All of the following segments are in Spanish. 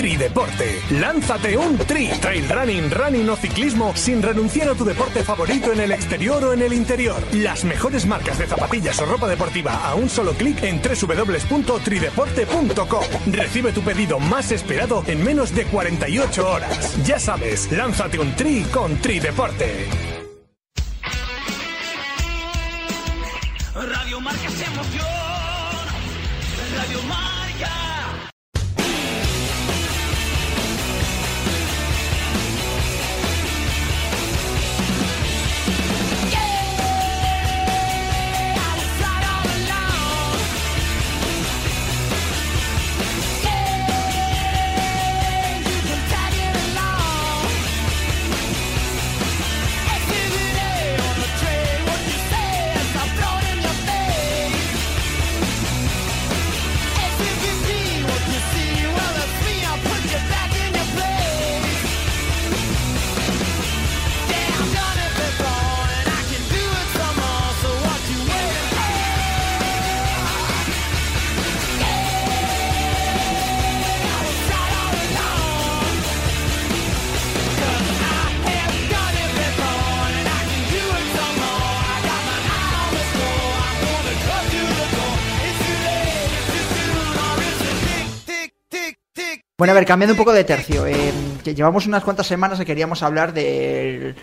Trideporte. Lánzate un tri. Trail running, running o ciclismo sin renunciar a tu deporte favorito en el exterior o en el interior. Las mejores marcas de zapatillas o ropa deportiva a un solo clic en www.trideporte.com. Recibe tu pedido más esperado en menos de 48 horas. Ya sabes, lánzate un tri con Trideporte. Radio Marca emoción. Radio. Bueno, a ver, cambiando un poco de tercio. eh, que llevamos unas cuantas semanas que queríamos hablar del.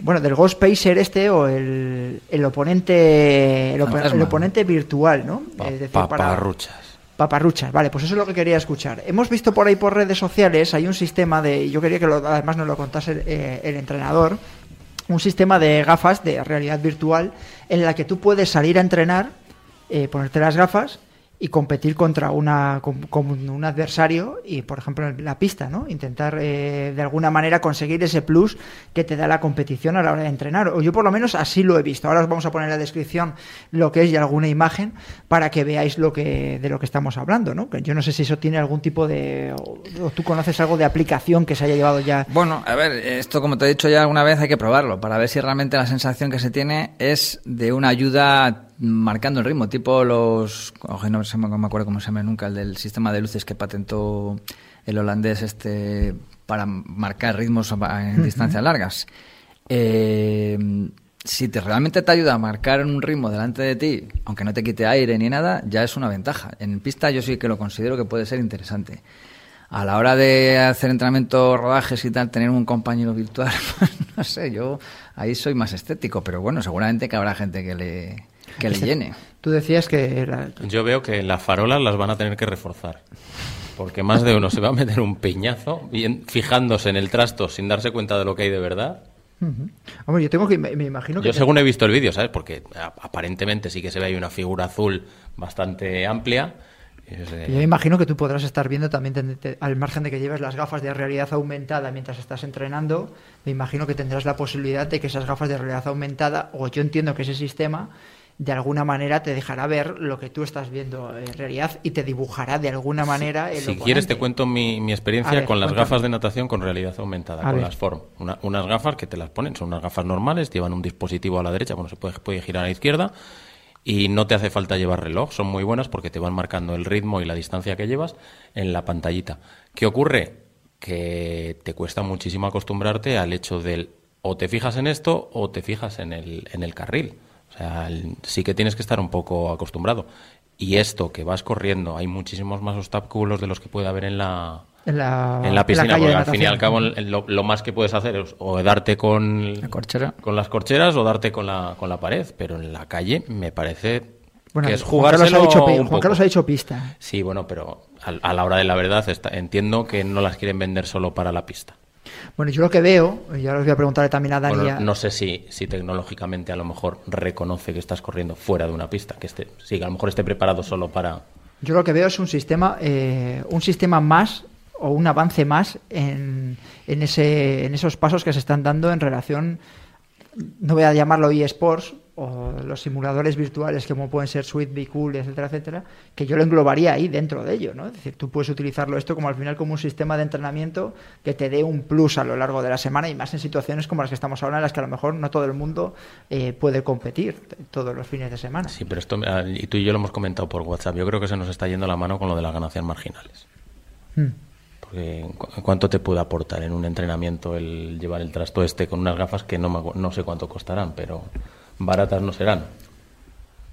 Bueno, del Ghost Pacer este o el, el oponente el, el oponente virtual, ¿no? Pa- Es decir, para- paparruchas. Paparruchas, vale, pues eso es lo que quería escuchar. Hemos visto por ahí por redes sociales, hay un sistema de, yo quería que lo- además nos lo contase eh, el entrenador, un sistema de gafas de realidad virtual en la que tú puedes salir a entrenar, eh, ponerte las gafas y competir contra una, con, un adversario y, por ejemplo, en la pista, ¿no? Intentar eh, de alguna manera conseguir ese plus que te da la competición a la hora de entrenar. O yo por lo menos así lo he visto. Ahora os vamos a poner en la descripción lo que es y alguna imagen para que veáis lo que de lo que estamos hablando, ¿no? Yo no sé si eso tiene algún tipo de o, o tú conoces algo de aplicación que se haya llevado ya. Bueno, a ver, esto como te he dicho ya alguna vez hay que probarlo para ver si realmente la sensación que se tiene es de una ayuda marcando el ritmo, tipo los... no, se me- no me acuerdo cómo se llama nunca, el del sistema de luces que patentó el holandés este para marcar ritmos en distancias largas. Eh, si te realmente te ayuda a marcar un ritmo delante de ti, aunque no te quite aire ni nada, ya es una ventaja. En pista yo sí que lo considero que puede ser interesante. A la hora de hacer entrenamiento, rodajes y tal, tener un compañero virtual, pues no sé, yo ahí soy más estético, pero bueno, seguramente que habrá gente que le, que le llene. Tú decías que era- Yo veo que las farolas las van a tener que reforzar. Porque más de uno se va a meter un piñazo bien, fijándose en el trasto sin darse cuenta de lo que hay de verdad. Hombre, yo tengo que me, me imagino que Yo según he visto el vídeo, ¿sabes? Porque aparentemente sí que se ve ahí una figura azul bastante amplia. De- Yo me imagino que tú podrás estar viendo también, te- al margen de que lleves las gafas de realidad aumentada mientras estás entrenando, me imagino que tendrás la posibilidad de que esas gafas de realidad aumentada, o yo entiendo que ese sistema, de alguna manera te dejará ver lo que tú estás viendo en realidad y te dibujará de alguna manera el Si oponente. quieres te cuento mi, mi experiencia ver, con las cuéntame. gafas de natación con realidad aumentada, A con ver. las Form. Una- unas gafas que te las ponen, son unas gafas normales, llevan un dispositivo a la derecha, bueno, se puede, puede girar a la izquierda y no te hace falta llevar reloj, son muy buenas porque te van marcando el ritmo y la distancia que llevas en la pantallita. ¿Qué ocurre? Que te cuesta muchísimo acostumbrarte al hecho del o te fijas en esto o te fijas en el, en el carril. O sea, el- sí que tienes que estar un poco acostumbrado. Y esto que vas corriendo, hay muchísimos más obstáculos de los que puede haber en la, en la, en la piscina, calle porque de al fin y al cabo lo, lo más que puedes hacer es o darte con, La corchera. con las corcheras o darte con la, con la pared, pero en la calle me parece Bueno, que es Juan Carlos, jugárselo ha dicho, pi- un Juan poco. Carlos ha dicho pista. Sí, bueno, pero a, a la hora de la verdad está- entiendo que no las quieren vender solo para la pista. Bueno, yo lo que veo, y ahora os voy a preguntarle también a Dani. Bueno, no sé si, si tecnológicamente a lo mejor reconoce que estás corriendo fuera de una pista, que esté, sí, que a lo mejor esté preparado solo para... Yo lo que veo es un sistema, eh, un sistema más o un avance más en, en, ese, en esos pasos que se están dando en relación, no voy a llamarlo eSports o los simuladores virtuales como pueden ser Sweet, Be Cool, etcétera, etcétera, que yo lo englobaría ahí dentro de ello, ¿no? Es decir, tú puedes utilizarlo esto como al final como un sistema de entrenamiento que te dé un plus a lo largo de la semana y más en situaciones como las que estamos ahora en las que a lo mejor no todo el mundo eh, puede competir todos los fines de semana. Sí, pero esto, ah, y tú y yo lo hemos comentado por WhatsApp, yo creo que se nos está yendo la mano con lo de las ganancias marginales. Hmm. Porque, ¿cu- ¿Cuánto te puede aportar en un entrenamiento el llevar el trasto este con unas gafas que no, me no sé cuánto costarán, pero baratas no serán?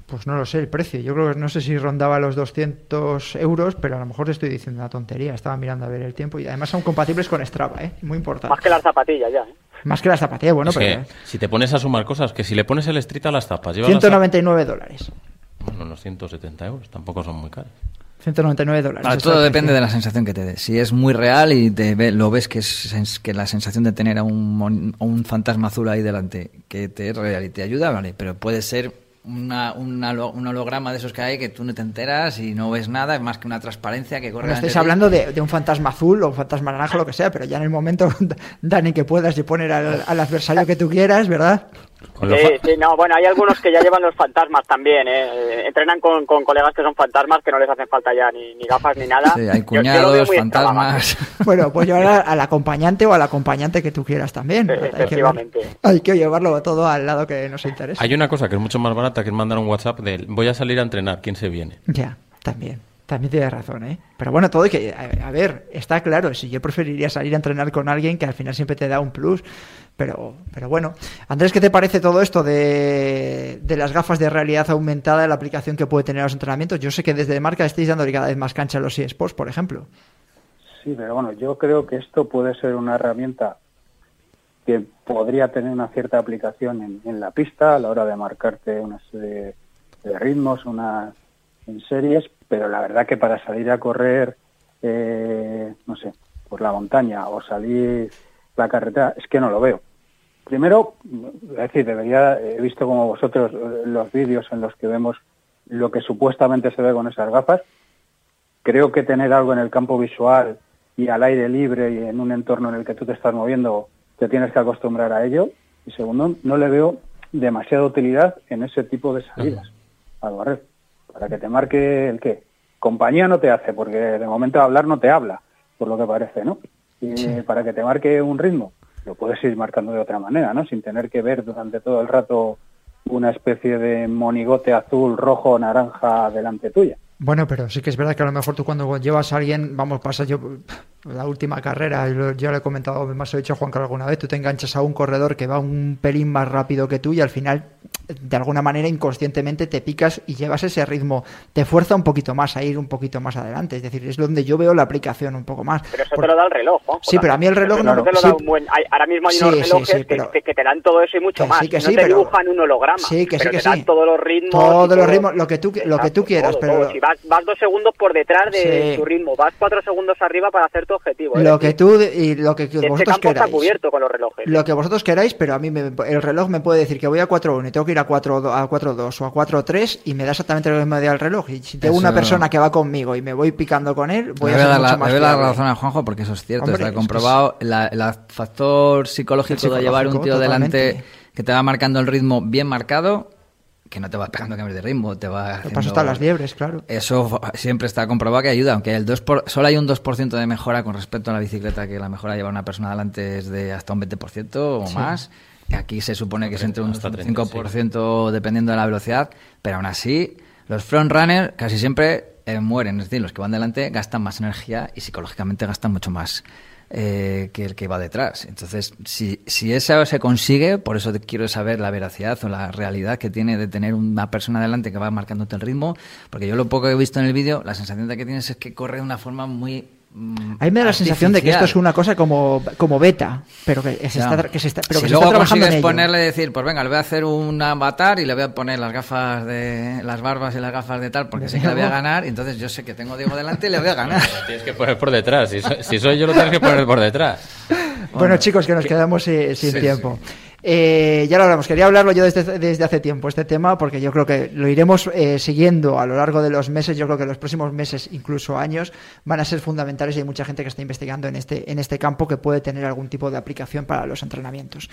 Pues no lo sé, el precio. Yo creo que no sé si rondaba los 200 euros, pero a lo mejor estoy diciendo una tontería. Estaba mirando a ver el tiempo y además son compatibles con Strava, ¿eh? Muy importante. Más que las zapatillas ya. ¿eh? Más que las zapatillas, bueno, Es pero... que si te pones a sumar cosas, que si le pones el street a las zapas, llevas las 199 dólares. zapas- bueno, unos 170 euros, tampoco son muy caros. 199 dólares. Ahora, todo depende de la sensación que te dé. Si es muy real y te ve- lo ves que es que la sensación de tener a un, un fantasma azul ahí delante que te es real y te ayuda, vale, pero puede ser una, un holo- un holograma de esos que hay que tú no te enteras y no ves nada, es más que una transparencia que corre. De ti. hablando de, de un fantasma azul o un fantasma naranja, lo que sea, pero ya en el momento, Dani, que puedas y poner al, al adversario que tú quieras, ¿verdad? Sí, sí, no, bueno, hay algunos que ya llevan los fantasmas también, ¿eh? Entrenan con, con colegas que son fantasmas que no les hacen falta ya ni, ni gafas ni nada. Sí, hay Yo- yo cuñados, fantasmas. Bueno, pues llevar al acompañante o al acompañante que tú quieras también. Eh, Hay que, ver- efectivamente. hay que llevarlo todo al lado que nos interesa. Hay una cosa que es mucho más barata que es mandar un WhatsApp de voy a salir a entrenar, ¿quién se viene? Ya, también. También tienes razón, ¿eh? Pero bueno, todo hay que... A, a ver, está claro, si yo preferiría salir a entrenar con alguien que al final siempre te da un plus. Pero, pero bueno. Andrés, ¿qué te parece todo esto de, las gafas de realidad aumentada, la aplicación que puede tener los entrenamientos? Yo sé que desde marca estáis dándole cada vez más cancha a los eSports, por ejemplo. Sí, pero bueno, yo creo que esto puede ser una herramienta que podría tener una cierta aplicación en, la pista a la hora de marcarte una serie de ritmos, una en series, pero la verdad que para salir a correr, eh, no sé, por la montaña o salir la carretera, es que no lo veo. Primero, es decir, debería, he visto como vosotros eh, los vídeos en los que vemos lo que supuestamente se ve con esas gafas, creo que tener algo en el campo visual y al aire libre y en un entorno en el que tú te estás moviendo, te tienes que acostumbrar a ello. Y segundo, no le veo demasiada utilidad en ese tipo de salidas al barrer. Para que te marque el qué. Compañía no te hace, porque de momento hablar no te habla, por lo que parece, ¿no? Y para que te marque un ritmo, lo puedes ir marcando de otra manera, ¿no? Sin tener que ver durante todo el rato una especie de monigote azul, rojo, naranja delante tuya. Bueno, pero sí que es verdad que a lo mejor tú cuando llevas a alguien, vamos, pasa yo la última carrera, y lo- ya lo he comentado, me has dicho a Juan Carlos alguna vez, tú te enganchas a un corredor que va un pelín más rápido que tú y al final, de alguna manera, inconscientemente te picas y llevas ese ritmo, te fuerza un poquito más a ir un poquito más adelante, es decir, es donde yo veo la aplicación un poco más. Pero eso Por- te lo da el reloj, Juanjo, Sí, pero a mí el reloj no- te lo sí. da un buen... hay- ahora mismo hay unos sí, relojes sí, que- pero- que, que te dan todo eso y mucho Que más. sí, que no te pero- dibujan un holograma, Sí, que sí, pero te dan sí. todos los ritmos. Todos los ritmos, lo que tú, lo que tú Exacto, quieras, todo, pero todo. Si vas, vas dos segundos por detrás de Sí. tu ritmo, vas cuatro segundos arriba para hacer tu objetivo. es lo decir, que tú y lo que este vosotros campo está queráis. cubierto con los relojes. Lo que vosotros queráis, pero a mí me- el reloj me puede decir que voy a 4.1 y tengo que ir a 4.2 a 4.2 o a 4.3 y me da exactamente lo mismo día el reloj. Y si tengo Eso- una persona que va conmigo y me voy picando con él, voy a ser dar mucho la, más le voy a dar fiable. razón a Juanjo porque eso es cierto, Hombre, es está comprobado. La- El factor psicológico, El de llevar un tío delante que te va marcando el ritmo bien marcado, que no te va pegando cambios de ritmo, te va Lo haciendo... paso hasta las liebres, claro. Eso siempre está comprobado que ayuda, aunque el 2 por- solo hay un 2% de mejora con respecto a la bicicleta, que la mejora de llevar una persona adelante es de hasta un 20% o Sí. más. Y Aquí se supone que es entre un Hasta 30, 5% dependiendo de la velocidad, pero aún así los front runners casi siempre eh, mueren, es decir, los que van delante gastan más energía y psicológicamente gastan mucho más eh, que el que va detrás. Entonces, si, si eso se consigue, por eso te quiero saber la veracidad o la realidad que tiene de tener una persona delante que va marcándote el ritmo, porque yo lo poco que he visto en el vídeo, la sensación de que tienes es que corre de una forma muy... mm, A mí me da la sensación de que esto es una cosa como, como beta, pero que se está, que se está, pero si que se luego está trabajando en consigues ello. ponerle decir, pues venga, le voy a hacer un avatar y le voy a poner las gafas de las barbas y las gafas de tal, porque De sé que le voy a ganar, y entonces yo sé que tengo a Diego delante y le voy a ganar. Lo tienes que poner por detrás. Si, so- si soy yo, lo tienes que poner por detrás. Bueno, chicos, que nos quedamos eh, sin Sí, tiempo. Eh, ya lo hablamos, quería hablarlo yo desde, desde hace tiempo, este tema, porque yo creo que lo iremos eh, siguiendo a lo largo de los meses. Yo creo que los próximos meses, incluso años, van a ser fundamentales y hay mucha gente que está investigando en este, en este campo que puede tener algún tipo de aplicación para los entrenamientos.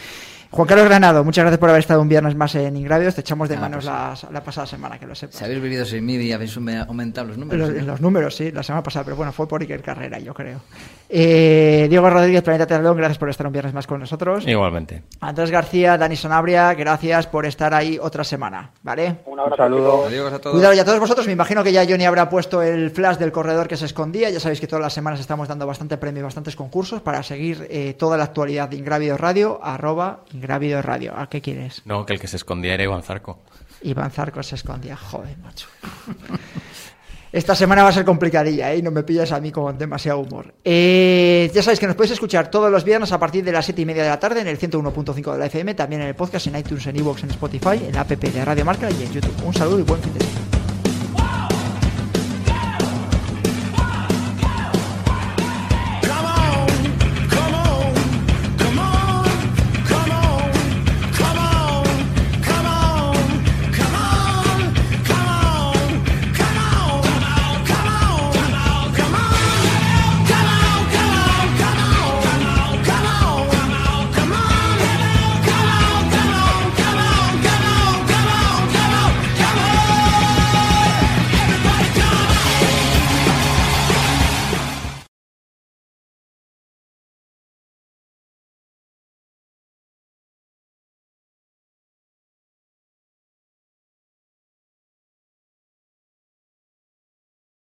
Juan Carlos Granado, muchas gracias por haber estado un viernes más en Ingravios. Te echamos de Ah, manos pues la, la pasada semana, que lo sepas. Si habéis vivido sin mí y habéis aumentado los números. Los, los números, sí, la semana pasada, pero bueno, fue por Iker Carrera, yo creo. Eh, Diego Rodríguez, Planeta Triatlón, gracias por estar un viernes más con nosotros. Igualmente. Andrés García, Dani Sanabria, gracias por estar ahí otra semana, ¿vale? Un Un abrazo. saludo. chicos. Adiós a todos. Cuidado y a todos vosotros, me imagino que ya Johnny habrá puesto el flash del corredor que se escondía, ya sabéis que todas las semanas estamos dando bastante premio y bastantes concursos para seguir eh, toda la actualidad de Ingrávido Radio, arroba Ingrávido Radio. ¿A qué quieres? No, que el que se escondía era Iván Zarco. Iván Zarco se escondía, joder, macho. Esta semana va a ser complicadilla, ¿eh? No me pillas a mí con demasiado humor. Eh, ya sabéis que nos podéis escuchar todos los viernes a partir de las 7 y media de la tarde en el 101.5 de la FM, también en el podcast, en iTunes, en iVoox, en Spotify, en la app de Radio Marca y en YouTube. Un saludo y buen fin de semana.